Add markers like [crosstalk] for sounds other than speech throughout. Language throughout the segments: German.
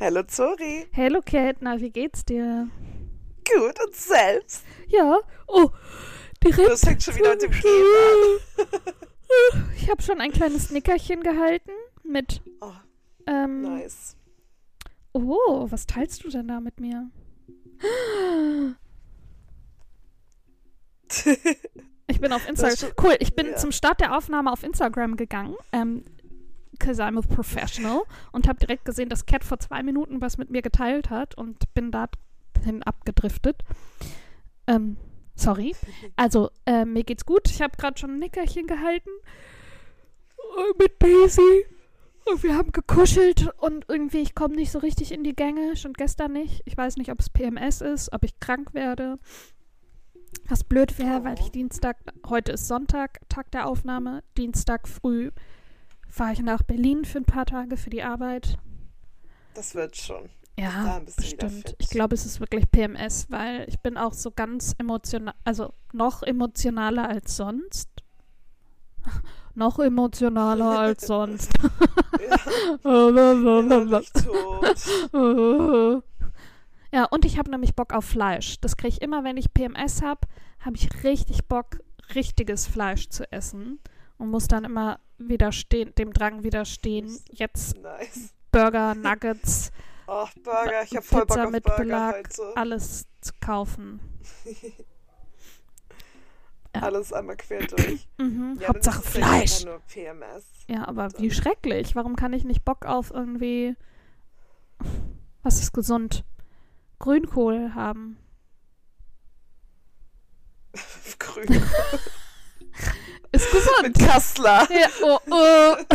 Hallo Zori. Hallo na, wie geht's dir? Gut und selbst. Ja, oh, direkt. Das fängt schon wieder mit dem Schnee an. Ich habe schon ein kleines Nickerchen gehalten mit. Oh, Ähm, nice. Oh, was teilst du denn da mit mir? Ich bin auf Instagram. Cool, ich bin ja. zum Start der Aufnahme auf Instagram gegangen. Ähm, Cause I'm a professional und habe direkt gesehen, dass Cat vor zwei Minuten was mit mir geteilt hat und bin dahin abgedriftet. Ähm, sorry. [laughs] Also, äh, mir geht's gut. Ich habe gerade schon ein Nickerchen gehalten äh, mit Daisy. Und wir haben gekuschelt und irgendwie, ich komme nicht so richtig in die Gänge. Schon gestern nicht. Ich weiß nicht, ob es PMS ist, ob ich krank werde. Was blöd wäre, weil ich. Dienstag, heute ist Sonntag, Tag der Aufnahme. Dienstag früh fahre ich nach Berlin für ein paar Tage für die Arbeit. Das wird schon. Ja, bestimmt. Ich glaube, es ist wirklich PMS, weil ich bin auch so ganz emotional, also noch emotionaler als sonst. [laughs] noch emotionaler [laughs] als sonst. [laughs] Tot. Ja, und ich habe nämlich Bock auf Fleisch. Das kriege ich immer, wenn ich PMS habe, habe ich richtig Bock, richtiges Fleisch zu essen. Und muss dann immer widerstehen, dem Drang widerstehen, jetzt Nice. Burger, Nuggets, [laughs] Oh, Burger. Ich voll Bock Pizza auf mit Burger Belag, heute. alles zu kaufen. [laughs] ja. Alles einmal quer durch. [clears throat] Mhm. Ja, Hauptsache ja Fleisch. PMS. Ja, aber wie schrecklich. Warum kann ich nicht Bock auf irgendwie. Was ist gesund? Grünkohl haben. [laughs] Grün. [laughs] Ist gesund. Mit Kassler. ja, oh, oh. [laughs]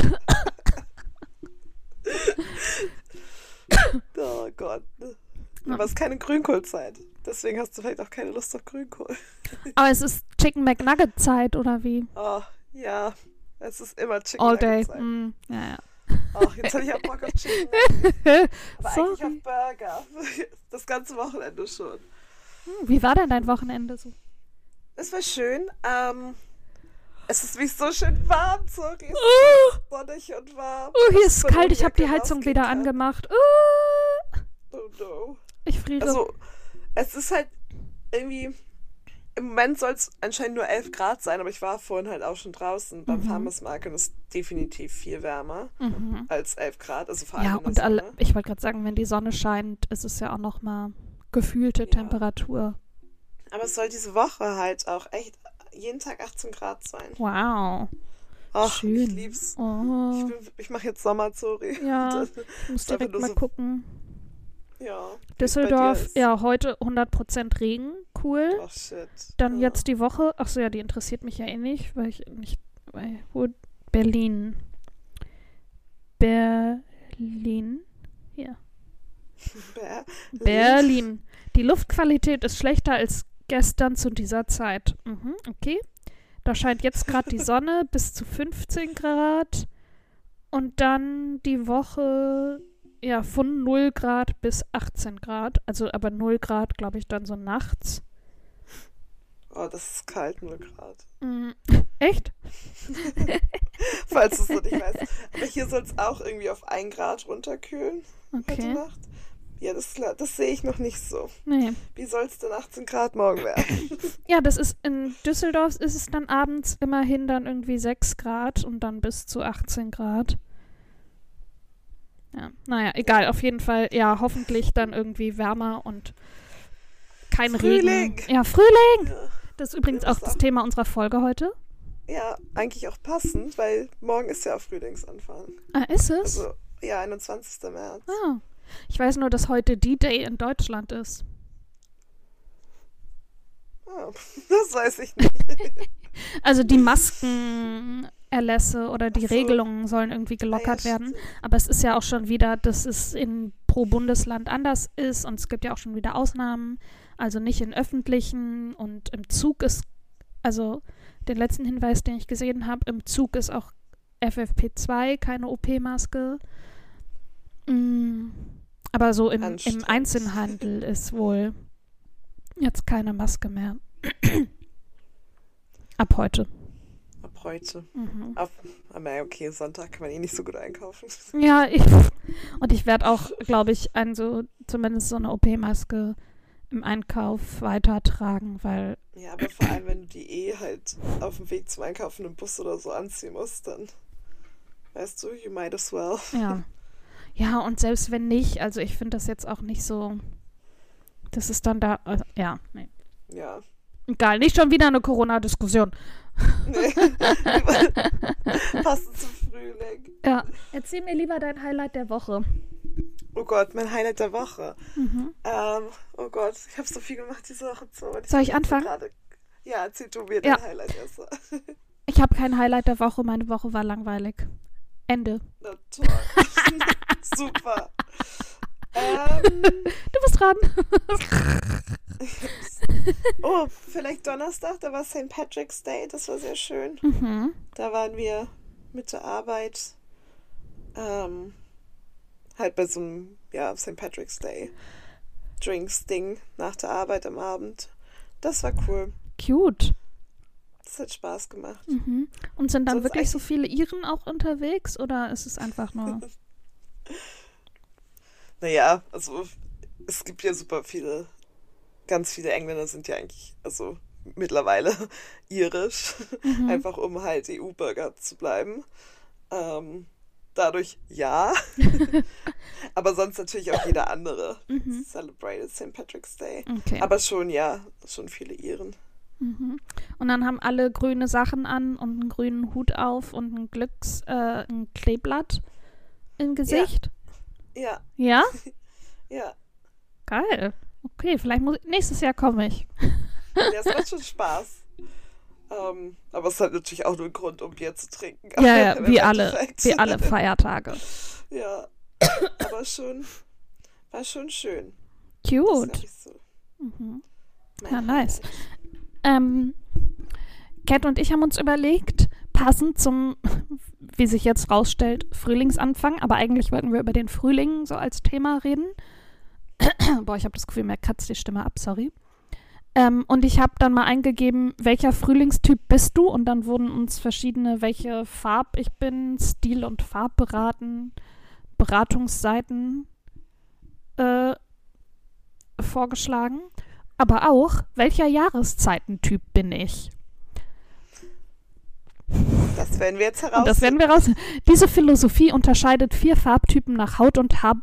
Oh Gott. Aber es ist keine Grünkohlzeit. Deswegen hast du vielleicht auch keine Lust auf Grünkohl. Aber es ist Chicken McNugget Zeit oder wie? Oh, ja. Es ist immer Chicken All day. Mm, ja, ja. Ach, jetzt hätte ich auch Bock auf Chicken. [laughs] Aber eigentlich Sorry. auf Burger. [laughs] Das ganze Wochenende schon. Hm, Wie war denn dein Wochenende so? Es war schön. Ähm, es ist wie so schön warm, sorry. Es Oh, ist sonnig und warm. oh hier ist von kalt. Ich habe die Heizung wieder rausgekehrt. angemacht. Oh, Oh no. ich friere. Also, es ist halt irgendwie. Im Moment soll es anscheinend nur 11 Grad sein, aber ich war vorhin halt auch schon draußen beim Mhm. Farmers Market und es ist definitiv viel wärmer mhm. als 11 Grad. Also vor allem Ja, und alle, ich wollte gerade sagen, wenn die Sonne scheint, ist es ja auch noch mal gefühlte Ja. Temperatur. Aber es soll diese Woche halt auch echt jeden Tag 18 Grad sein. Wow. Ach, Schön. ich lieb's. Ich, Oh. bin- ich mache jetzt Sommerzori. Ja, [laughs] ich muss direkt mal gucken. Ja. Düsseldorf, ja, heute 100% Regen. Cool. Oh shit. Dann ja. jetzt die Woche. Achso, ja, die interessiert mich ja eh nicht, weil ich nicht. Weil, wo, Berlin. Berlin. Hier. Ber- Berlin. Die Luftqualität ist schlechter als gestern zu dieser Zeit. Mhm, okay. Da scheint jetzt gerade die Sonne [laughs] bis zu 15 Grad. Und dann die Woche, ja, von 0 Grad bis 18 Grad. Also aber 0 Grad, glaube ich, dann so nachts. Oh, das ist kalt, 0 Grad. Mhm. Echt? [laughs] Falls du es noch nicht weißt. Aber hier soll es auch irgendwie auf 1 Grad runterkühlen heute Okay. Nacht. Ja, das, das sehe ich noch nicht so. Nee. Wie soll es denn 18 Grad morgen werden? [laughs] Ja, das ist in Düsseldorf ist es dann abends immerhin dann irgendwie 6 Grad und dann bis zu 18 Grad. Ja, naja, egal, auf jeden Fall, ja, hoffentlich dann irgendwie wärmer und kein Frühling. Regen. Ja, Frühling! Das ist übrigens auch das. Thema unserer Folge heute. ja, eigentlich auch passend, weil morgen ist ja Frühlingsanfang. Ah, ist es? Also, ja, 21. März. ah. Ich weiß nur, dass heute D-Day in Deutschland ist. Ah, [laughs] das weiß ich nicht. [laughs] Also die Maskenerlässe oder die so. Regelungen sollen irgendwie gelockert Ah, ja, werden. Aber es ist ja auch schon wieder, dass es in pro Bundesland anders ist und es gibt ja auch schon wieder Ausnahmen. Also nicht in öffentlichen und im Zug ist, also den letzten Hinweis, den ich gesehen habe, im Zug ist auch FFP2, keine OP-Maske. Mm, aber so im, im. Einzelhandel ist wohl jetzt keine Maske mehr. [clears throat] Ab heute. Heute. Mhm. Ab, aber okay, Sonntag kann man eh nicht so gut einkaufen. [laughs] Ja, ich, und ich werde auch, glaube ich, ein so, zumindest so eine OP-Maske im Einkauf weitertragen, weil, Ja, aber vor allem, wenn du die eh halt auf dem Weg zum Einkaufen im Bus oder so anziehen musst, dann weißt du, you might as well. ja. [laughs] Ja, und selbst wenn nicht, also ich finde das jetzt auch nicht so, das ist dann da, also, ja, nee. Ja. Egal, nicht schon wieder eine Corona-Diskussion. Nee. [laughs] Passend zum Frühling. Ja. Erzähl mir lieber dein Highlight der Woche. Oh Gott, mein Highlight der Woche. Mhm. Ähm, oh Gott, ich habe so viel gemacht diese Woche. Soll ich bin anfangen? Gerade... Ja, erzähl du mir Ja. dein Highlight erst. [laughs] Ich habe kein Highlight der Woche, meine Woche war langweilig. Ende. Na toll. [laughs] Super. Ähm, Du bist dran. [laughs] oh, vielleicht Donnerstag, da war St. Patrick's Day, das war sehr schön. Mhm. Da waren wir mit der Arbeit ähm, halt bei so einem, ja, St. Patrick's Day Drinks-Ding nach der Arbeit am Abend. Das war cool. Cute. Das hat Spaß gemacht. Mhm. Und sind dann Sonst wirklich so viele Iren auch unterwegs oder ist es einfach nur. [laughs] Naja, also es gibt ja super viele, ganz viele Engländer sind ja eigentlich, also mittlerweile [laughs] irisch, Mhm. einfach um halt EU-Bürger zu bleiben. Ähm, dadurch ja, [laughs] aber sonst natürlich auch jeder andere Mhm. celebrated St. Patrick's Day. Okay. Aber schon, ja, schon viele Iren. Mhm. Und dann haben alle grüne Sachen an und einen grünen Hut auf und ein Glücks, äh, ein Kleeblatt im Gesicht. Ja, Ja? [laughs] ja. Geil. Okay, vielleicht muss nächstes Jahr komme ich. Ja, es macht schon [laughs] Spaß. Ähm, aber es hat natürlich auch nur einen Grund, um Bier zu trinken. Ja, ja, [laughs] wie alle, Endeffekt. wie alle Feiertage. Ja, aber schon, war schon schön. Cute. ich so. Mhm. Ja, nice. Ähm, Cat und ich haben uns überlegt, passend zum, [laughs] wie sich jetzt rausstellt, Frühlingsanfang, aber eigentlich wollten wir über den Frühling so als Thema reden. [clears throat] Boah, ich habe das Gefühl, mir kratzt die Stimme ab, sorry. Ähm, und ich habe dann mal eingegeben, welcher Frühlingstyp bist du? Und dann wurden uns verschiedene, welche Farb ich bin, Stil- und Farbberaten, Beratungsseiten äh, vorgeschlagen. Aber auch, welcher Jahreszeitentyp bin ich? Das werden wir jetzt heraus. Und das werden wir raus. Diese Philosophie unterscheidet vier Farbtypen nach Haut- und Haar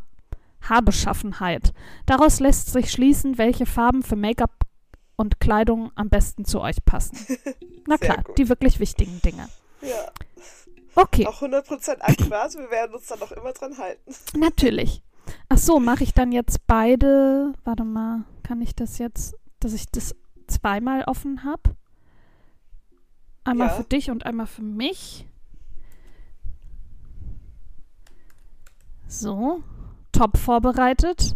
Haarbeschaffenheit. Daraus lässt sich schließen, welche Farben für Make-up und Kleidung am besten zu euch passen. [laughs] Na klar, gut. die wirklich wichtigen Dinge. Ja, Okay, auch 100% akkurat. Wir werden uns dann auch immer dran halten. natürlich. Ach so, mache ich dann jetzt beide? Warte mal, kann ich das jetzt, dass ich das zweimal offen habe? Einmal Ja. für dich und einmal für mich. So, top vorbereitet.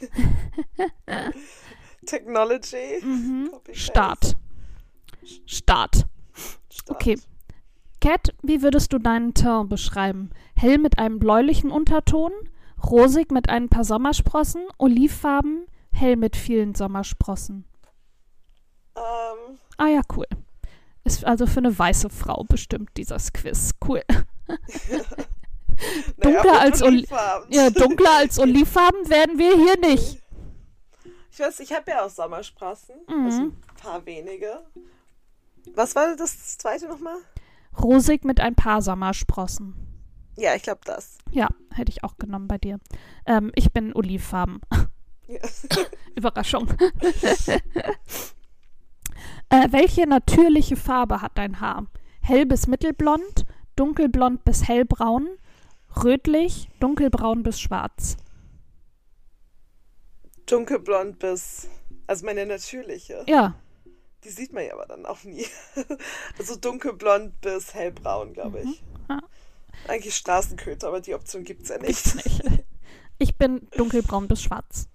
[laughs] Technology. Mhm. Start. Start. Start. Okay. Cat, wie würdest du deinen Teint beschreiben? Hell mit einem bläulichen Unterton, rosig mit ein paar Sommersprossen, olivfarben, hell mit vielen Sommersprossen. Ähm, Ah ja, cool. Ist also für eine weiße Frau bestimmt dieses Quiz. Cool. [laughs] Dunkler naja, als Olivfarben. Ja, dunkler als [laughs] olivfarben werden wir hier nicht. Ich weiß, ich habe ja auch Sommersprossen. Mhm. Also ein paar wenige. Was war das zweite nochmal? Rosig mit ein paar Sommersprossen. Ja, ich glaube das. Ja, hätte ich auch genommen bei dir. Ähm, ich bin olivfarben. Ja. [laughs] Überraschung. Äh, welche natürliche Farbe hat dein Haar? Hell bis mittelblond, dunkelblond bis hellbraun, rötlich, dunkelbraun bis schwarz. Dunkelblond bis. Also meine natürliche. Ja, Die sieht man ja aber dann auch nie. [laughs] Also dunkelblond bis hellbraun, glaube ich. Ja. Eigentlich Straßenköter, aber die Option gibt es ja nicht. nicht. [laughs] Ich bin dunkelbraun bis schwarz.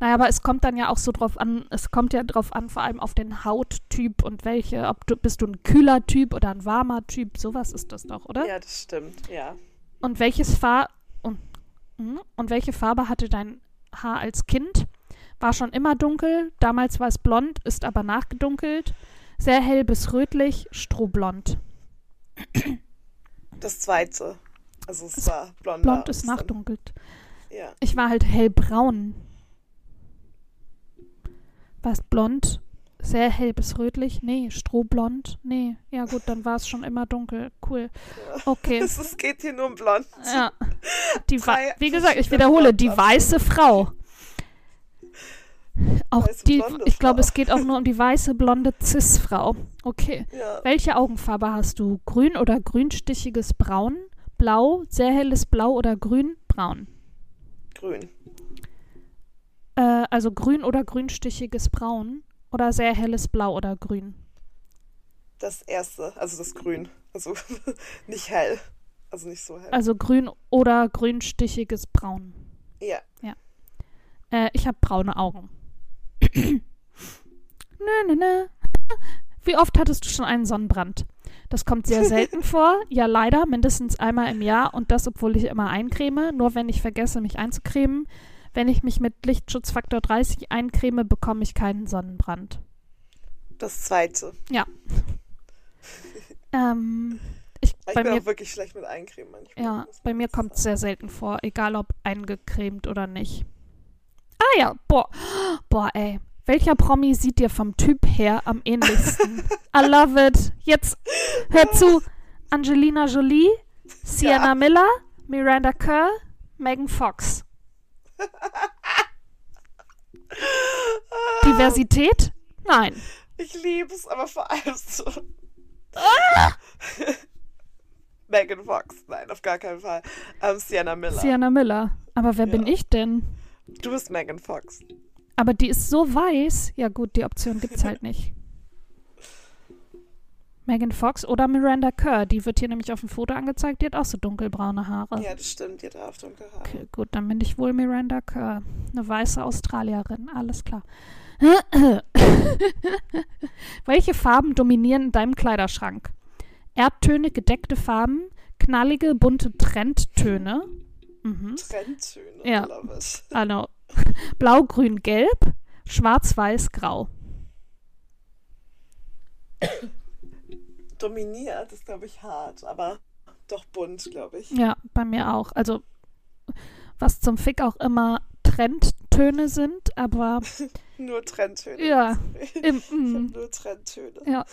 Naja, aber es kommt dann ja auch so drauf an, es kommt ja drauf an, vor allem auf den Hauttyp und welche, ob du, bist du ein kühler Typ oder ein warmer Typ, sowas ist das doch, oder? Ja, das stimmt, ja. Und welches Far und, hm? und welche Farbe hatte dein Haar als Kind? War schon immer dunkel, damals war es blond, ist aber nachgedunkelt. Sehr hell bis rötlich, strohblond. Das zweite. Also es Das war blond. Blond ist nachdunkelt. Ja. Ich war halt hellbraun. War es blond? Sehr hell bis rötlich? Nee. Strohblond? Nee. Ja gut, dann war es schon immer dunkel. Cool. Okay. [laughs] Es, geht hier nur um blond. Ja. Die Wie gesagt, ich wiederhole, die weiße Frau. Auch Weiße die, ich glaube, es geht auch nur um die weiße blonde Cis-Frau. Okay. Ja. Welche Augenfarbe hast du? Grün oder grünstichiges Braun? Blau, sehr helles Blau oder grün? Braun. Grün. Äh, also grün oder grünstichiges Braun oder sehr helles Blau oder grün. Das erste, also das Grün. Also [laughs] nicht hell. Also nicht so hell. Also grün oder grünstichiges Braun. ja. Äh, ich habe braune Augen. [coughs] nö, nö, nö. Wie oft hattest du schon einen Sonnenbrand? Das kommt sehr selten [laughs] vor. Ja, leider, mindestens einmal im Jahr und das, obwohl ich immer eincreme. Nur wenn ich vergesse, mich einzucremen. Wenn ich mich mit Lichtschutzfaktor 30 eincreme, bekomme ich keinen Sonnenbrand. Das zweite. [laughs] Ähm, ich, Ich bei bin mir auch wirklich schlecht mit Eincremen manchmal. Ja, bei mir kommt es sehr selten vor, egal ob eingecremt oder nicht. Ah ja, boah, boah, ey. Welcher Promi sieht dir vom Typ her am ähnlichsten? [laughs] I love it. Jetzt hör zu. Angelina Jolie, Sienna Ja. Miller, Miranda Kerr, Megan Fox. [laughs] Diversität? Nein. Ich liebe es, aber vor allem so. Ah! [laughs] Megan Fox. Nein, auf gar keinen Fall. Ähm, Sienna Miller. Sienna Miller. Aber wer bin Ja. ich denn? du bist Megan Fox. Aber die ist so weiß. Ja gut, die Option gibt's [laughs] halt nicht. Megan Fox oder Miranda Kerr. Die wird hier nämlich auf dem Foto angezeigt. Die hat auch so dunkelbraune Haare. Ja, das stimmt. Die hat auch dunkle Haare. Okay, gut, dann bin ich wohl Miranda Kerr. Eine weiße Australierin. Alles klar. [laughs] Welche Farben dominieren in deinem Kleiderschrank? Erdtöne, gedeckte Farben, knallige, bunte Trendtöne. Mhm. Trendtöne. Ja. [laughs] Love it. Blau, grün, gelb, schwarz, weiß, grau. [coughs] Dominiert ist, glaube ich, hart, aber doch bunt, glaube ich. Ja, bei mir auch. Also was zum Fick auch immer Trendtöne sind, aber [laughs] Nur Trendtöne. Ja. [laughs] im, Ich habe mm, nur Trendtöne. ja.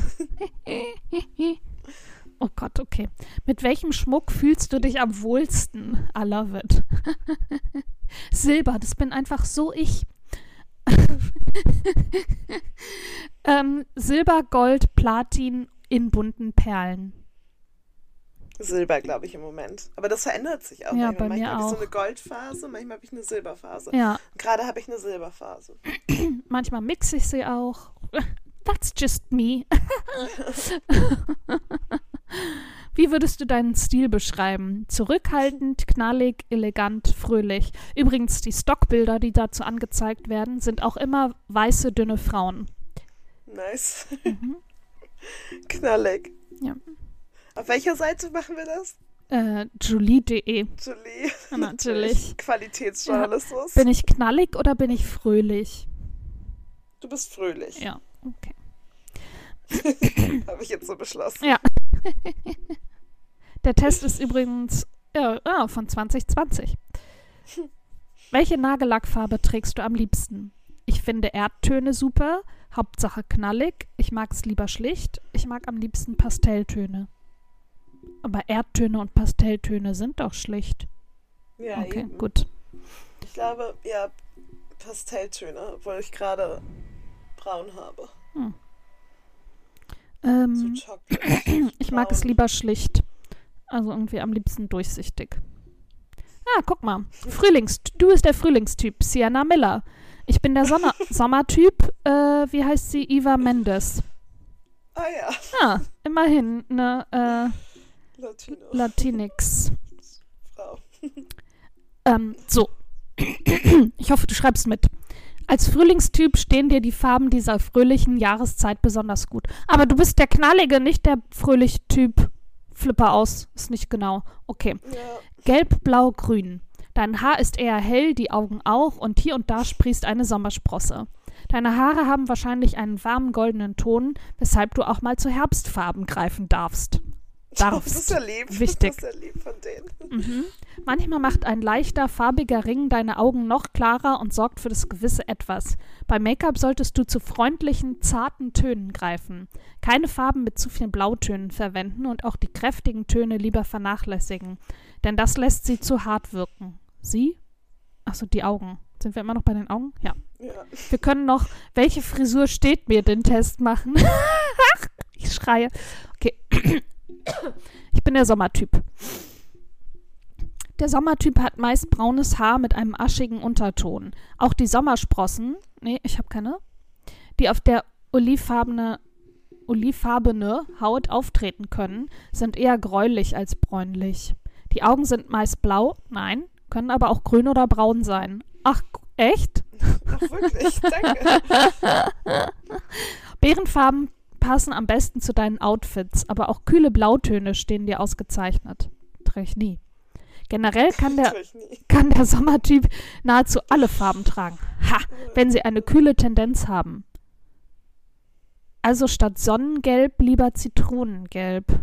[laughs] Oh Gott, okay. Mit welchem Schmuck fühlst du dich am wohlsten? I love it. Silber, das bin einfach so ich. ähm, Silber, Gold, Platin in bunten Perlen. Silber, glaube ich, im Moment. Aber das verändert sich auch. Ja, manchmal. bei mir manchmal habe ich so eine Goldphase, manchmal habe ich eine Silberphase. Ja, Gerade habe ich eine Silberphase. [clears throat] manchmal mixe ich sie auch. [laughs] That's just me. [laughs] Wie würdest du deinen Stil beschreiben? Zurückhaltend, knallig, elegant, fröhlich. Übrigens, die Stockbilder, die dazu angezeigt werden, sind auch immer weiße, dünne Frauen. Nice. Mhm. [laughs] Knallig. Ja. Auf welcher Seite machen wir das? Äh, Julie.de. Julie. Ja, [laughs] natürlich. Qualitätsjournalismus. Bin ich knallig oder bin ich fröhlich? Du bist fröhlich. Ja, okay. [laughs] Habe ich jetzt so beschlossen. Ja. Der Test ist übrigens ja, ah, von 2020. Welche Nagellackfarbe trägst du am liebsten? Ich finde Erdtöne super, Hauptsache knallig. Ich mag es lieber schlicht. Ich mag am liebsten Pastelltöne. Aber Erdtöne und Pastelltöne sind doch schlicht. Ja, Okay, eben. gut. Ich glaube, ja, Pastelltöne, obwohl ich gerade braun habe. So Ähm, Chocolate. [clears throat] ich mag es lieber schlicht. Also irgendwie am liebsten durchsichtig. Ah, guck mal. Frühlings du bist der Frühlingstyp, Sienna Miller. Ich bin der Sonne [laughs] Sommertyp, äh, wie heißt sie? Eva Mendes. Ah ja, Ah, immerhin eine äh, Latino. Latinx. Frau. [laughs] Ähm, so. [clears throat] ich hoffe, du schreibst mit. Als Frühlingstyp stehen dir die Farben dieser fröhlichen Jahreszeit besonders gut. Aber du bist der knallige, nicht der fröhliche Typ. Flipper aus, ist nicht genau. Okay. Ja, Gelb, blau, grün. Dein Haar ist eher hell, die Augen auch und hier und da sprießt eine Sommersprosse. Deine Haare haben wahrscheinlich einen warmen goldenen Ton, weshalb du auch mal zu Herbstfarben greifen darfst. Darfst. Das ist ja lieb. Wichtig. Das ist ja lieb von denen. Mhm. Manchmal macht ein leichter, farbiger Ring deine Augen noch klarer und sorgt für das gewisse Etwas. Bei Make-up solltest du zu freundlichen, zarten Tönen greifen. Keine Farben mit zu vielen Blautönen verwenden und auch die kräftigen Töne lieber vernachlässigen, denn das lässt sie zu hart wirken. Sie? Achso, die Augen. Sind wir immer noch bei den Augen? Ja. Ja. Wir können noch, welche Frisur steht mir, den Test machen. [laughs] ich schreie. Okay. Ich bin der Sommertyp. Der Sommertyp hat meist braunes Haar mit einem aschigen Unterton. Auch die Sommersprossen, nee, ich habe keine, die auf der olivfarbene, olivfarbene Haut auftreten können, sind eher gräulich als bräunlich. Die Augen sind meist blau, nein, können aber auch grün oder braun sein. Ach, echt? Ach, wirklich, danke. [laughs] Beerenfarben passen am besten zu deinen Outfits, aber auch kühle Blautöne stehen dir ausgezeichnet. Trage ich nie. Generell kann der, [laughs] kann der Sommertyp nahezu alle Farben tragen. Ha, wenn sie eine kühle Tendenz haben. Also statt Sonnengelb lieber Zitronengelb.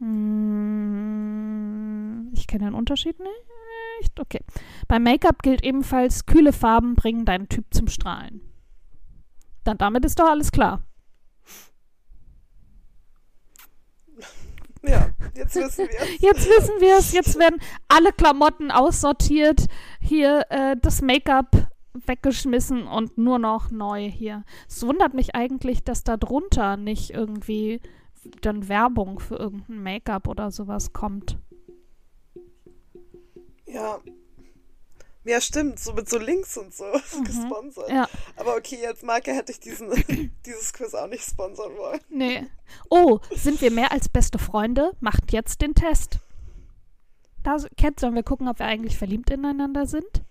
Hm, ich kenne den Unterschied nicht. Okay. Beim Make-up gilt ebenfalls, kühle Farben bringen deinen Typ zum Strahlen. Dann damit ist doch alles klar. Ja, jetzt wissen wir es. Jetzt wissen wir es. Jetzt werden alle Klamotten aussortiert. Hier äh, das Make-up weggeschmissen und nur noch neu hier. Es wundert mich eigentlich, dass da drunter nicht irgendwie dann Werbung für irgendein Make-up oder sowas kommt. Ja. Ja, stimmt, so mit so Links und so [laughs] gesponsert. Mhm. Ja, Aber okay, jetzt Marke hätte ich diesen, [coughs] dieses Quiz auch nicht sponsern wollen. nee. Oh, sind wir mehr als beste Freunde? Macht jetzt den Test. Da, Cat, sollen wir gucken, ob wir eigentlich verliebt ineinander sind?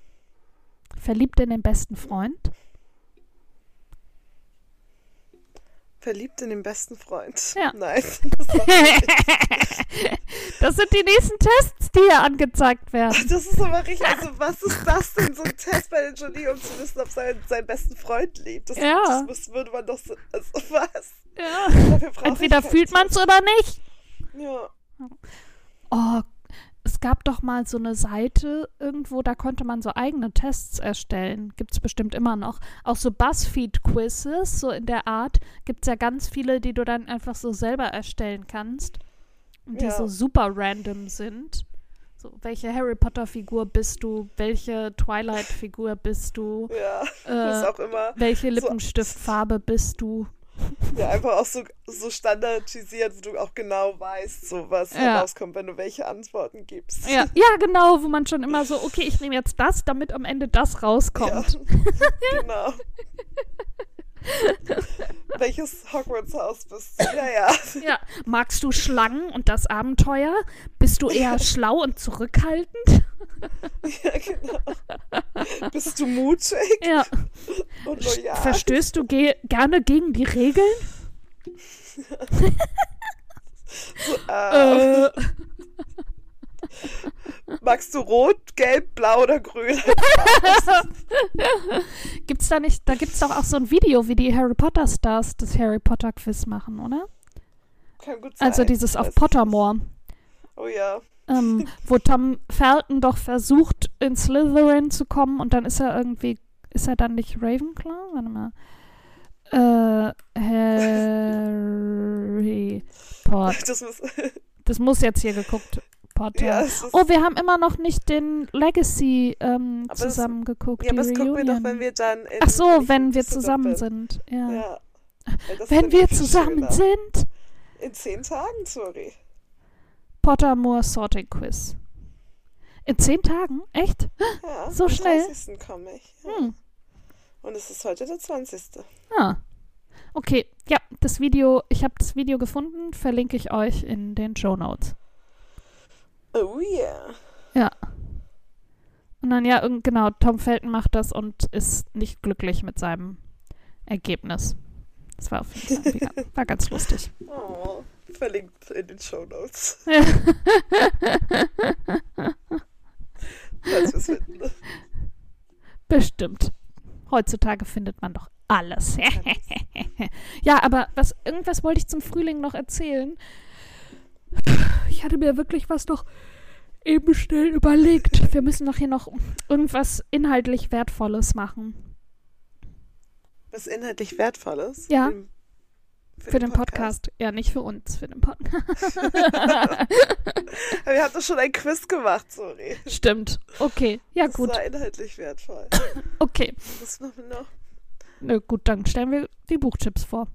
Verliebt in den besten Freund? Verliebt in den besten Freund. Ja. Nein. [laughs] Das. [laughs] Das sind die nächsten Tests, die hier angezeigt werden. das ist aber richtig. Also, [laughs] was ist das denn, so ein Test bei den Jolie, um zu wissen, ob sein, seinen besten Freund liebt? Das, Ja. das muss, würde man doch so. Also, [laughs] was? Ja. Entweder fühlt man es oder nicht. Ja. Oh, es gab doch mal so eine Seite irgendwo, da konnte man so eigene Tests erstellen. Gibt es bestimmt immer noch. Auch so Buzzfeed-Quizzes, so in der Art, gibt es ja ganz viele, die du dann einfach so selber erstellen kannst. Die Ja. so super random sind. So, welche Harry Potter-Figur bist du? Welche Twilight-Figur bist du? Ja. [laughs] Äh, ist auch immer. Welche So- Lippenstiftfarbe bist du? Ja, einfach auch so, so standardisiert, wo du auch genau weißt, so was Ja. herauskommt, wenn du welche Antworten gibst. Ja, [laughs] ja, genau, wo man schon immer so, okay, ich nehme jetzt das, damit am Ende das rauskommt. [laughs] genau. [laughs] Welches Hogwarts-Haus bist du? Ja, [laughs] ja. Magst du Schlangen und das Abenteuer? Bist du eher schlau und zurückhaltend? [laughs] ja, genau. Bist du mutig Ja. und loyal? Verstößt du ge gerne gegen die Regeln? Äh, Äh, [laughs] magst du rot, gelb, blau oder grün? [laughs] gibt's da nicht, da gibt's doch auch so ein Video, wie die Harry Potter Stars das Harry Potter Quiz machen, oder? Kann gut sein. Also dieses auf Pottermore. Oh ja. ähm, [laughs] wo Tom Felton doch versucht, in Slytherin zu kommen und dann ist er irgendwie, ist er dann nicht Ravenclaw? Warte mal. Äh, Harry Potter. Das muss, Das muss jetzt hier geguckt. Potter. ja, Oh, wir haben immer noch nicht den Legacy ähm, Aber das- zusammen geguckt. ja, aber das gucken wir doch, wenn wir dann in Ach so, wenn wir zusammen sind. Ja. Ja. Wenn wir zusammen schöner. sind. In zehn Tagen, sorry. Pottermore Sorting Quiz. In zehn Tagen? Echt? Ja, [gasps] So am schnell? 30. komme ich. Ja. Hm. Und es ist heute der 20. Ah. Okay, ja, das Video, ich habe das Video gefunden, verlinke ich euch in den Show Notes. Oh yeah. Und dann ja, genau, Tom Felton macht das und ist nicht glücklich mit seinem Ergebnis. Das war auf jeden Fall mega, [laughs] war ganz lustig. Oh, verlinkt in den Show Notes. [laughs] Ja. Bestimmt. Heutzutage findet man doch alles. [laughs] ja, aber was, irgendwas wollte ich zum Frühling noch erzählen. Ich hatte mir wirklich was noch eben schnell überlegt. Wir müssen doch hier noch irgendwas inhaltlich Wertvolles machen. Was inhaltlich Wertvolles? Ja. Für, für den, den Podcast. Podcast. Ja, nicht für uns, für den Podcast. [laughs] Wir haben doch schon ein Quiz gemacht, sorry. Stimmt. Okay, ja das gut. Das war inhaltlich wertvoll. [coughs] Okay. Was machen wir noch? Na gut, dann stellen wir die Buchchips vor.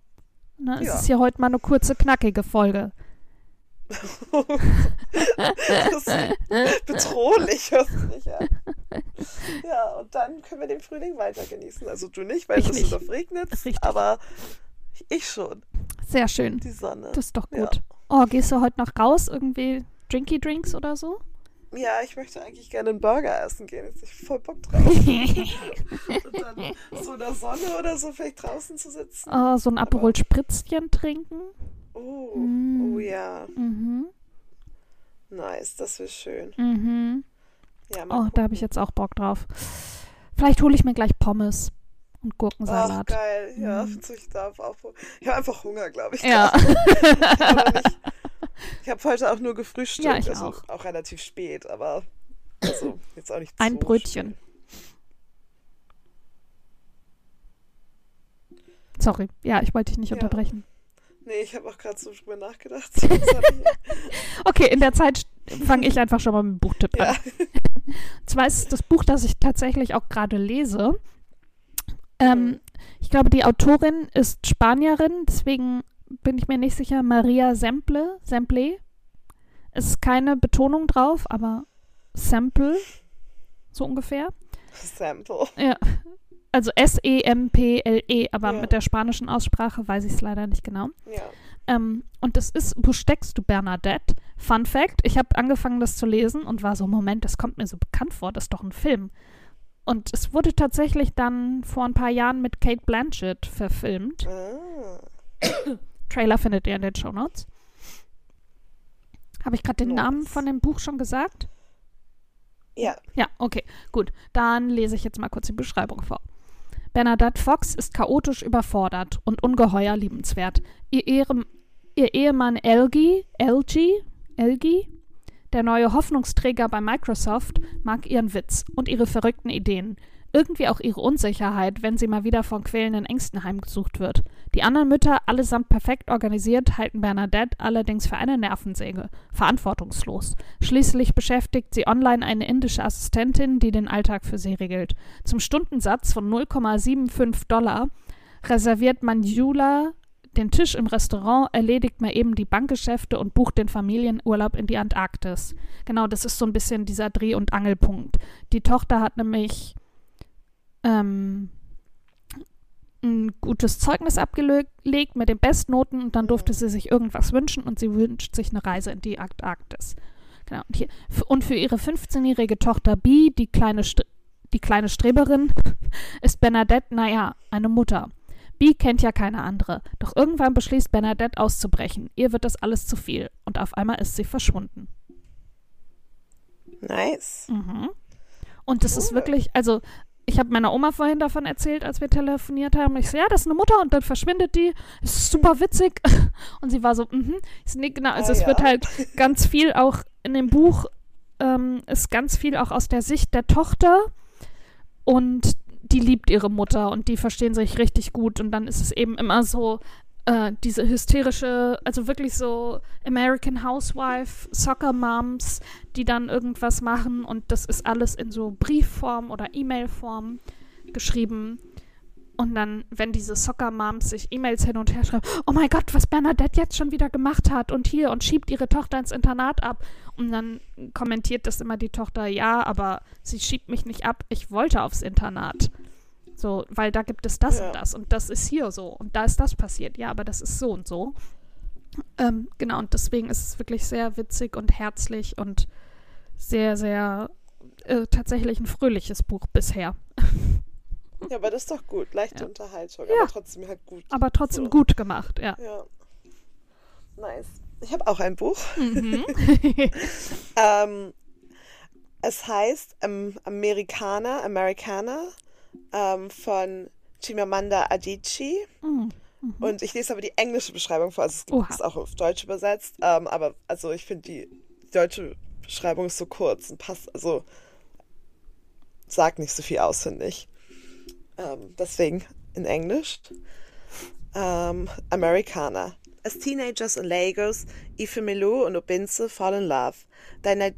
Na, es ja. ist ja heute mal eine kurze, knackige Folge. [laughs] das ist bedrohlich, hörst du nicht an. Ja, und dann können wir den Frühling weiter genießen. Also du nicht, weil es doch regnet, aber ich schon. Sehr schön. Die Sonne. Das ist doch gut. Ja. Oh, gehst du heute noch raus? Irgendwie Drinky Drinks oder so? Ja, ich möchte eigentlich gerne einen Burger essen gehen. Jetzt habe ich voll Bock drauf. [laughs] und dann so in der Sonne oder so vielleicht draußen zu sitzen. Oh, so ein Aperol Spritzchen trinken. Oh, mm. oh ja. Mhm. Nice, das wäre schön. Mhm. Ja, oh, da habe ich jetzt auch Bock drauf. Vielleicht hole ich mir gleich Pommes und Gurkensalat. Ach, geil. Ja, mhm. ich darf auch. Ich habe einfach Hunger, glaube ich. Ja. [laughs] ich habe [laughs] heute auch nur gefrühstückt. Ja, ich also auch. auch relativ spät, aber also jetzt auch nicht Ein Brötchen. Spät. Sorry. Ja, ich wollte dich nicht ja. unterbrechen. Nee, ich habe auch gerade so drüber nachgedacht. [laughs] okay, in der Zeit fange ich einfach schon mal mit dem Buchtipp ja. an. Zwar ist das Buch, das ich tatsächlich auch gerade lese. Ähm, mhm. Ich glaube, die Autorin ist Spanierin, deswegen bin ich mir nicht sicher. Maria Semple, Semple. Ist keine Betonung drauf, aber Sample, so ungefähr. Sample. Ja. Also S-E-M-P-L-E, -E, aber ja. mit der spanischen Aussprache weiß ich es leider nicht genau. Ja. Ähm, und das ist, wo steckst du, Bernadette? Fun Fact, ich habe angefangen, das zu lesen und war so, Moment, das kommt mir so bekannt vor, das ist doch ein Film. Und es wurde tatsächlich dann vor ein paar Jahren mit Kate Blanchett verfilmt. Ah. [coughs] Trailer findet ihr in den Show Notes. Habe ich gerade den nice. Namen von dem Buch schon gesagt? Ja. Ja, okay, gut. Dann lese ich jetzt mal kurz die Beschreibung vor. Bernadette Fox ist chaotisch überfordert und ungeheuer liebenswert. Ihr, Ehe, ihr Ehemann Elgie, Elgie, Elgie, der neue Hoffnungsträger bei Microsoft, mag ihren Witz und ihre verrückten Ideen. Irgendwie auch ihre Unsicherheit, wenn sie mal wieder von quälenden Ängsten heimgesucht wird. Die anderen Mütter, allesamt perfekt organisiert, halten Bernadette allerdings für eine Nervensäge, verantwortungslos. Schließlich beschäftigt sie online eine indische Assistentin, die den Alltag für sie regelt. Zum Stundensatz von 0,75 Dollar reserviert Manjula den Tisch im Restaurant, erledigt mal eben die Bankgeschäfte und bucht den Familienurlaub in die Antarktis. Genau, das ist so ein bisschen dieser Dreh- und Angelpunkt. Die Tochter hat nämlich ähm, ein gutes Zeugnis abgelegt mit den Bestnoten und dann durfte sie sich irgendwas wünschen und sie wünscht sich eine Reise in die Antarktis. Genau. Und, hier, und für ihre 15-jährige Tochter Bee, die kleine, die kleine Streberin, [laughs] ist Bernadette, naja, eine Mutter. Bee kennt ja keine andere. Doch irgendwann beschließt Bernadette auszubrechen. Ihr wird das alles zu viel. Und auf einmal ist sie verschwunden. Nice. Mhm. Und das cool. ist wirklich, also ich habe meiner Oma vorhin davon erzählt, als wir telefoniert haben. Ich so, ja, das ist eine Mutter und dann verschwindet die. Das ist super witzig. [laughs] Und sie war so, mhm. Ich nee, genau, also oh, es ja. wird halt ganz viel auch in dem Buch, ähm, ist ganz viel auch aus der Sicht der Tochter. Und die liebt ihre Mutter und die verstehen sich richtig gut. Und dann ist es eben immer so, äh, diese hysterische, also wirklich so American Housewife, Soccer Moms, die dann irgendwas machen und das ist alles in so Briefform oder E-Mail-Form geschrieben. Und dann, wenn diese Soccer Moms sich E-Mails hin und her schreiben, oh mein Gott, was Bernadette jetzt schon wieder gemacht hat und hier und schiebt ihre Tochter ins Internat ab. Und dann kommentiert das immer die Tochter, ja, aber sie schiebt mich nicht ab, ich wollte aufs Internat. So, weil da gibt es das ja. und das und das ist hier so und da ist das passiert. Ja, aber das ist so und so. Ähm, genau, und deswegen ist es wirklich sehr witzig und herzlich und sehr, sehr äh, tatsächlich ein fröhliches Buch bisher. [laughs] Ja, aber das ist doch gut. Leichte ja. Unterhaltung, ja. aber trotzdem halt gut. Aber trotzdem so. gut gemacht, ja. Ja. Nice. Ich habe auch ein Buch. Mhm. [laughs] [laughs] ähm, es heißt ähm, Amerikaner, Amerikaner ähm, von Chimamanda Adichie. Mhm. Und ich lese aber die englische Beschreibung vor. Also es Oha. ist auch auf Deutsch übersetzt. Ähm, aber also ich finde die deutsche Beschreibung ist so kurz und passt, also sagt nicht so viel aus, finde ich. Ähm, deswegen in Englisch. Ähm, Americana. As teenagers in Lagos, Ifemelu und Obinze fall in love. Their,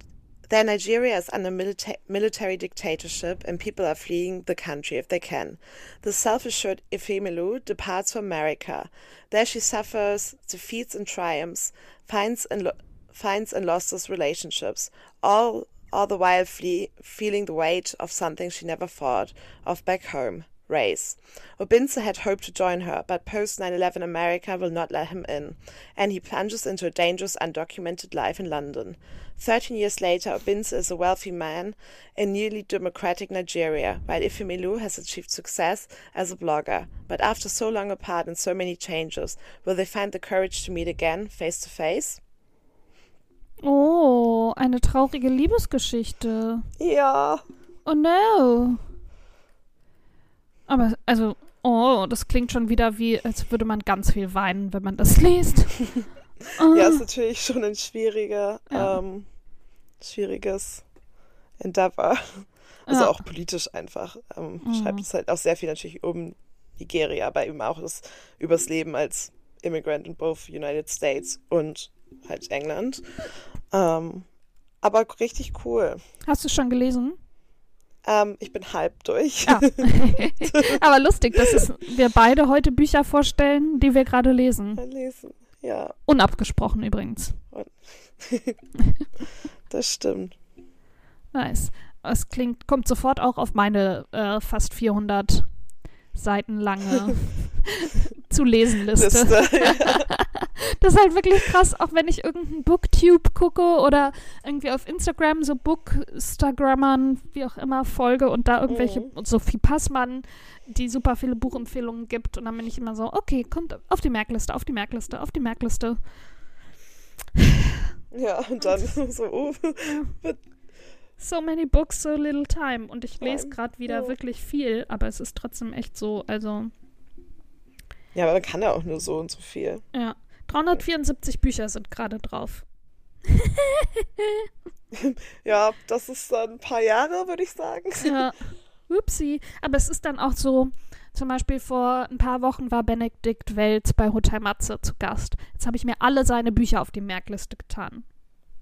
Their Nigeria is under milita- military dictatorship and people are fleeing the country if they can. The self-assured Ifemelu departs for America. There she suffers defeats and triumphs, finds and, lo- finds and loses relationships, all, all the while flee- feeling the weight of something she never thought of back home race. Obinze had hoped to join her, but post 9 11 America will not let him in, and he plunges into a dangerous, undocumented life in London. Thirteen years later, Obinze is a wealthy man in newly democratic Nigeria, while Ifemelu has achieved success as a blogger. But after so long apart and so many changes, will they find the courage to meet again, face to face? Oh, eine traurige Liebesgeschichte. Ja. Oh no. Aber, also, oh, das klingt schon wieder wie, als würde man ganz viel weinen, wenn man das liest. Oh. [laughs] Ja, ist natürlich schon ein schwieriger, Ja. ähm, schwieriges Endeavor. Also Ja. auch politisch einfach. Ähm, Mhm. Schreibt es halt auch sehr viel natürlich um Nigeria, aber eben auch das übers Leben als Immigrant in both United States und halt England. Ähm, aber richtig cool. Hast du schon gelesen? Ähm, ich bin halb durch. Ja. [laughs] Aber lustig, dass wir beide heute Bücher vorstellen, die wir gerade lesen. Lesen. Ja, Unabgesprochen übrigens. [laughs] das stimmt. Nice. Es klingt, kommt sofort auch auf meine äh, fast 400 Seiten lange [laughs] zu lesen Liste. Liste, ja. Das ist halt wirklich krass, auch wenn ich irgendeinen Booktube gucke oder irgendwie auf Instagram so Bookstagrammern, wie auch immer, folge und da irgendwelche, Mhm. und Sophie Passmann, die super viele Buchempfehlungen gibt und dann bin ich immer so, okay, kommt auf die Merkliste, auf die Merkliste, auf die Merkliste. ja, [laughs] und dann [laughs] so, oh, So many books, so little time. Und ich lese gerade wieder ja. wirklich viel, aber es ist trotzdem echt so, also, Ja, aber man kann ja auch nur so und so viel. ja. 374 Bücher sind gerade drauf. [laughs] Ja, das ist dann ein paar Jahre, würde ich sagen. Ja. Upsi. Aber es ist dann auch so, zum Beispiel vor ein paar Wochen war Benedikt Welz bei Hotel Matze zu Gast. Jetzt habe ich mir alle seine Bücher auf die Merkliste getan.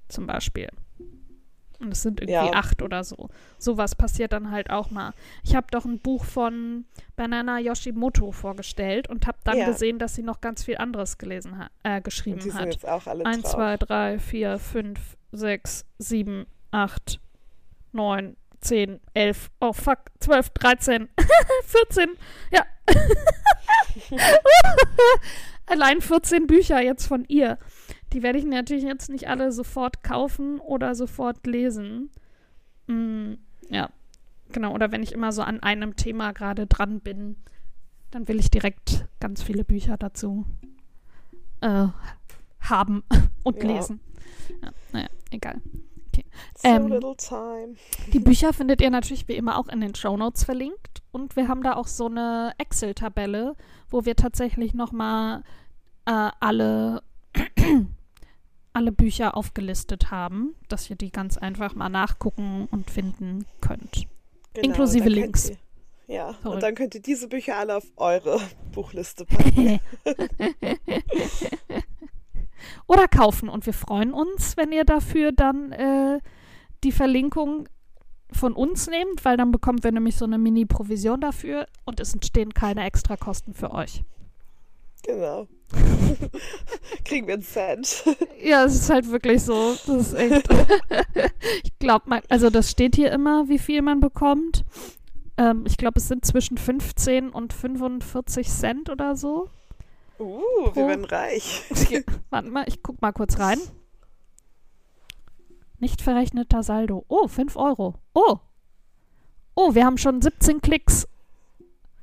Zum Beispiel. Und es sind irgendwie Ja. acht oder so. Sowas passiert dann halt auch mal. Ich habe doch ein Buch von Banana Yoshimoto vorgestellt und habe dann Ja. gesehen, dass sie noch ganz viel anderes gelesen hat, äh, geschrieben Und die sind hat. jetzt auch alle 1, drauf. 2, 3, 4, 5, 6, 7, 8, 9, 10, 11, oh fuck, 12, 13, 14, ja. [laughs] [laughs] Allein 14 Bücher jetzt von ihr. Die werde ich natürlich jetzt nicht alle sofort kaufen oder sofort lesen. Mm, ja, genau. Oder wenn ich immer so an einem Thema gerade dran bin, dann will ich direkt ganz viele Bücher dazu äh, haben [laughs] und Ja. lesen. Ja, naja, egal. So ähm, little time. [laughs] Die Bücher findet ihr natürlich wie immer auch in den Shownotes verlinkt. Und wir haben da auch so eine Excel-Tabelle, wo wir tatsächlich nochmal äh, alle, alle Bücher aufgelistet haben, dass ihr die ganz einfach mal nachgucken und finden könnt. Genau, Inklusive Links. Ihr, ja, Verrückt. und dann könnt ihr diese Bücher alle auf eure Buchliste packen. [laughs] [laughs] Oder kaufen. Und wir freuen uns, wenn ihr dafür dann äh, die Verlinkung von uns nehmt, weil dann bekommen wir nämlich so eine Mini-Provision dafür und es entstehen keine extra Kosten für euch. Genau. [laughs] Kriegen wir einen Cent. Ja, es ist halt wirklich so. Das ist echt. [laughs] ich glaube, also das steht hier immer, wie viel man bekommt. Ähm, ich glaube, es sind zwischen 15 und 45 Cent oder so. Uh, Pro- wir werden reich. Warte mal, ich guck mal kurz rein. Nicht verrechneter Saldo. Oh, 5 Euro. Oh. Oh, wir haben schon 17 Klicks.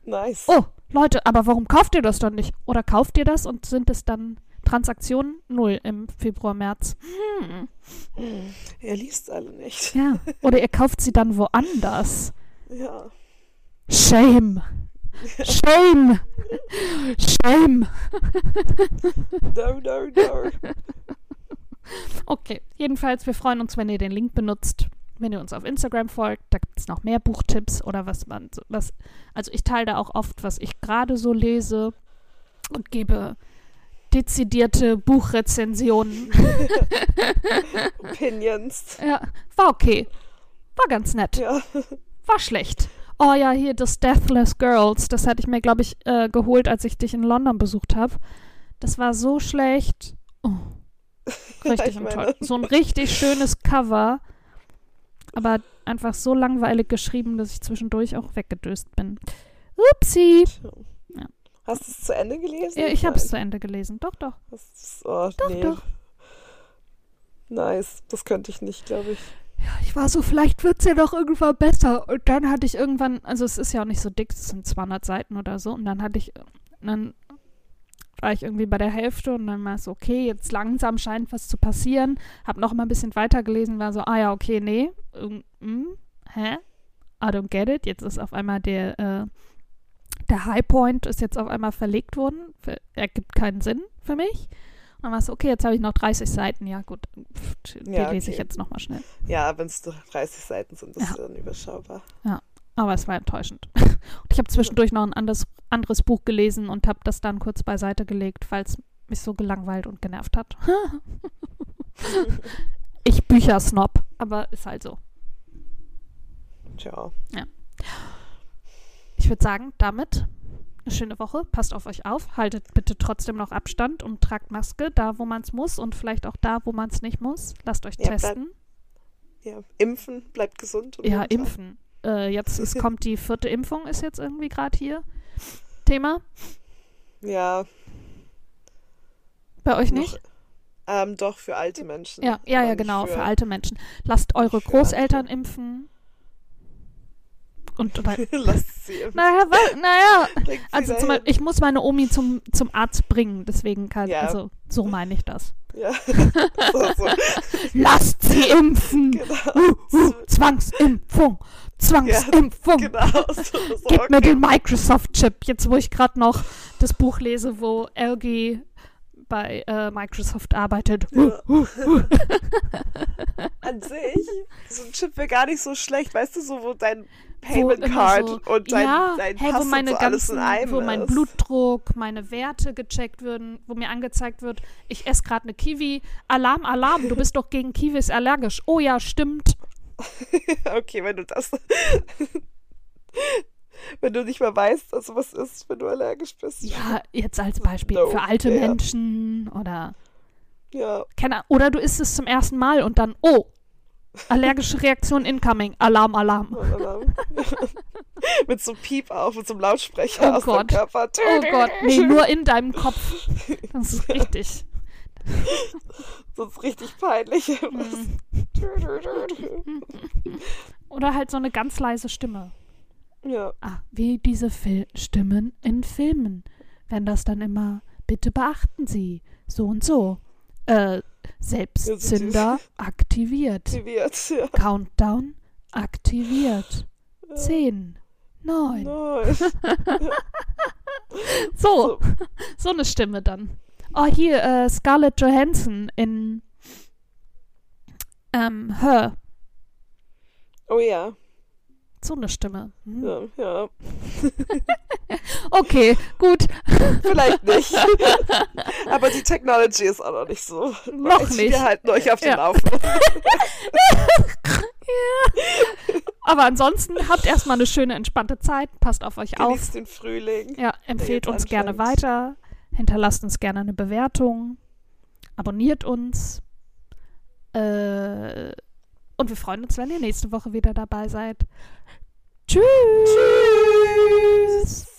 Nice. Oh, Leute, aber warum kauft ihr das dann nicht? Oder kauft ihr das und sind es dann Transaktionen? Null im Februar, März. Hm. Er liest alle nicht. Ja. Oder ihr kauft sie dann woanders. Ja. Shame. Shame. Shame. No, no, no. Okay, jedenfalls, wir freuen uns, wenn ihr den Link benutzt, wenn ihr uns auf Instagram folgt. Da gibt es noch mehr Buchtipps oder was man, so- was, also ich teile da auch oft, was ich gerade so lese und gebe dezidierte Buchrezensionen. [laughs] Opinions. Ja, war okay. War ganz nett. Ja. War schlecht. Oh ja, hier das Deathless Girls. Das hatte ich mir, glaube ich, äh, geholt, als ich dich in London besucht habe. Das war so schlecht. Oh, richtig [laughs] ich enttäuscht. meine- So ein richtig schönes Cover. Aber einfach so langweilig geschrieben, dass ich zwischendurch auch weggedöst bin. Upsi. Ja. Hast du es zu Ende gelesen? Ja, ich habe es zu Ende gelesen. Doch, doch. Das ist, oh, Doch, nee. doch. Nice. Das könnte ich nicht, glaube ich. Ja, ich war so, vielleicht wird es ja doch irgendwann besser. Und dann hatte ich irgendwann, also es ist ja auch nicht so dick, es sind 200 Seiten oder so. Und dann hatte ich, dann war ich irgendwie bei der Hälfte und dann war es so, okay, jetzt langsam scheint was zu passieren. Hab noch mal ein bisschen weitergelesen, war so, ah ja, okay, nee. Hm, hä? I don't get it. Jetzt ist auf einmal der, äh, der Highpoint ist jetzt auf einmal verlegt worden. Für, ergibt keinen Sinn für mich. Und dann war es so, okay, jetzt habe ich noch 30 Seiten. Ja, gut, pff, die Ja, lese ich okay. jetzt noch mal schnell. Ja, wenn es 30 Seiten sind, ist Ja. dann überschaubar. Aber es war enttäuschend. [laughs] Und ich habe zwischendurch noch ein anderes, anderes Buch gelesen und habe das dann kurz beiseite gelegt, weil es mich so gelangweilt und genervt hat. [laughs] ich Büchersnob, aber ist halt so. Tja. Ich würde sagen, damit eine schöne Woche. Passt auf euch auf. Haltet bitte trotzdem noch Abstand und tragt Maske da, wo man es muss und vielleicht auch da, wo man es nicht muss. Lasst euch Ja, bleib- testen. Ja, impfen, bleibt gesund. und Ja, impfen. Äh, jetzt es [laughs] kommt die vierte Impfung, ist jetzt irgendwie gerade hier Thema. Ja, Bei euch noch- nicht? Ähm, doch, für alte Menschen. Ja, ja, ja, genau, für, für alte Menschen. Lasst eure Großeltern alte. impfen. Und weil, [laughs] Lasst sie impfen. naja, wa- naja, [laughs] also zum. Beispiel, ich muss meine Omi zum, zum Arzt bringen, deswegen kann, Ja. also so meine ich das. Ja, so, so. Lasst sie impfen! Genau. Uh, uh, Zwangsimpfung! Zwangsimpfung! Genau. So, so, [laughs] Gib mir okay. den Microsoft-Chip, jetzt wo ich gerade noch das Buch lese, wo LG bei äh, Microsoft arbeitet. Uh, Ja. [laughs] An sich, so ein Chip wäre gar nicht so schlecht. Weißt du, so wo dein Payment Card so- und dein, ja, dein hey, Pass wo meine so alles ganzen, in einem wo mein ist. Blutdruck, meine Werte gecheckt würden, wo mir angezeigt wird, ich esse gerade eine Kiwi. Alarm, Alarm, du bist doch gegen Kiwis allergisch. Oh ja, stimmt. [laughs] okay, wenn du das. [laughs] wenn du nicht mehr weißt, also was ist, wenn du allergisch bist. Ja, jetzt als Beispiel No, für alte ja. Menschen oder Ja, keine Ahnung, oder du isst es zum ersten Mal und dann oh, allergische Reaktion incoming. Alarm, Alarm. Alarm. [laughs] mit so einem Piep auf, mit so einem Lautsprecher Oh aus Gott. deinem Körper. Oh Gott, nee, nur in deinem Kopf. Das ist richtig. [laughs] Sonst richtig peinlich. [laughs] Mhm. [laughs] Oder halt so eine ganz leise Stimme. ja, Ah, wie diese Fil Stimmen in Filmen. Wenn das dann immer, bitte beachten Sie, so und so. Äh, Selbstzünder aktiviert. aktiviert. Ja. Countdown aktiviert. Zehn, neun. Nein. So, so eine Stimme dann. Oh, hier, äh, Scarlett Johansson in ähm, Her. Oh ja. So eine Stimme. Hm. Ja, ja. [laughs] Okay, gut. Vielleicht nicht. [laughs] Aber die Technology ist auch noch nicht so. Noch weit. nicht. Wir halten euch auf den Ja. Laufenden. [laughs] Aber ansonsten habt erstmal eine schöne, entspannte Zeit. Passt auf euch auf. Genießt den Frühling. Ja, empfehlt uns gerne weiter. Hinterlasst uns gerne eine Bewertung. Abonniert uns. Äh, und wir freuen uns, wenn ihr nächste Woche wieder dabei seid. Tschüss. Tschüss.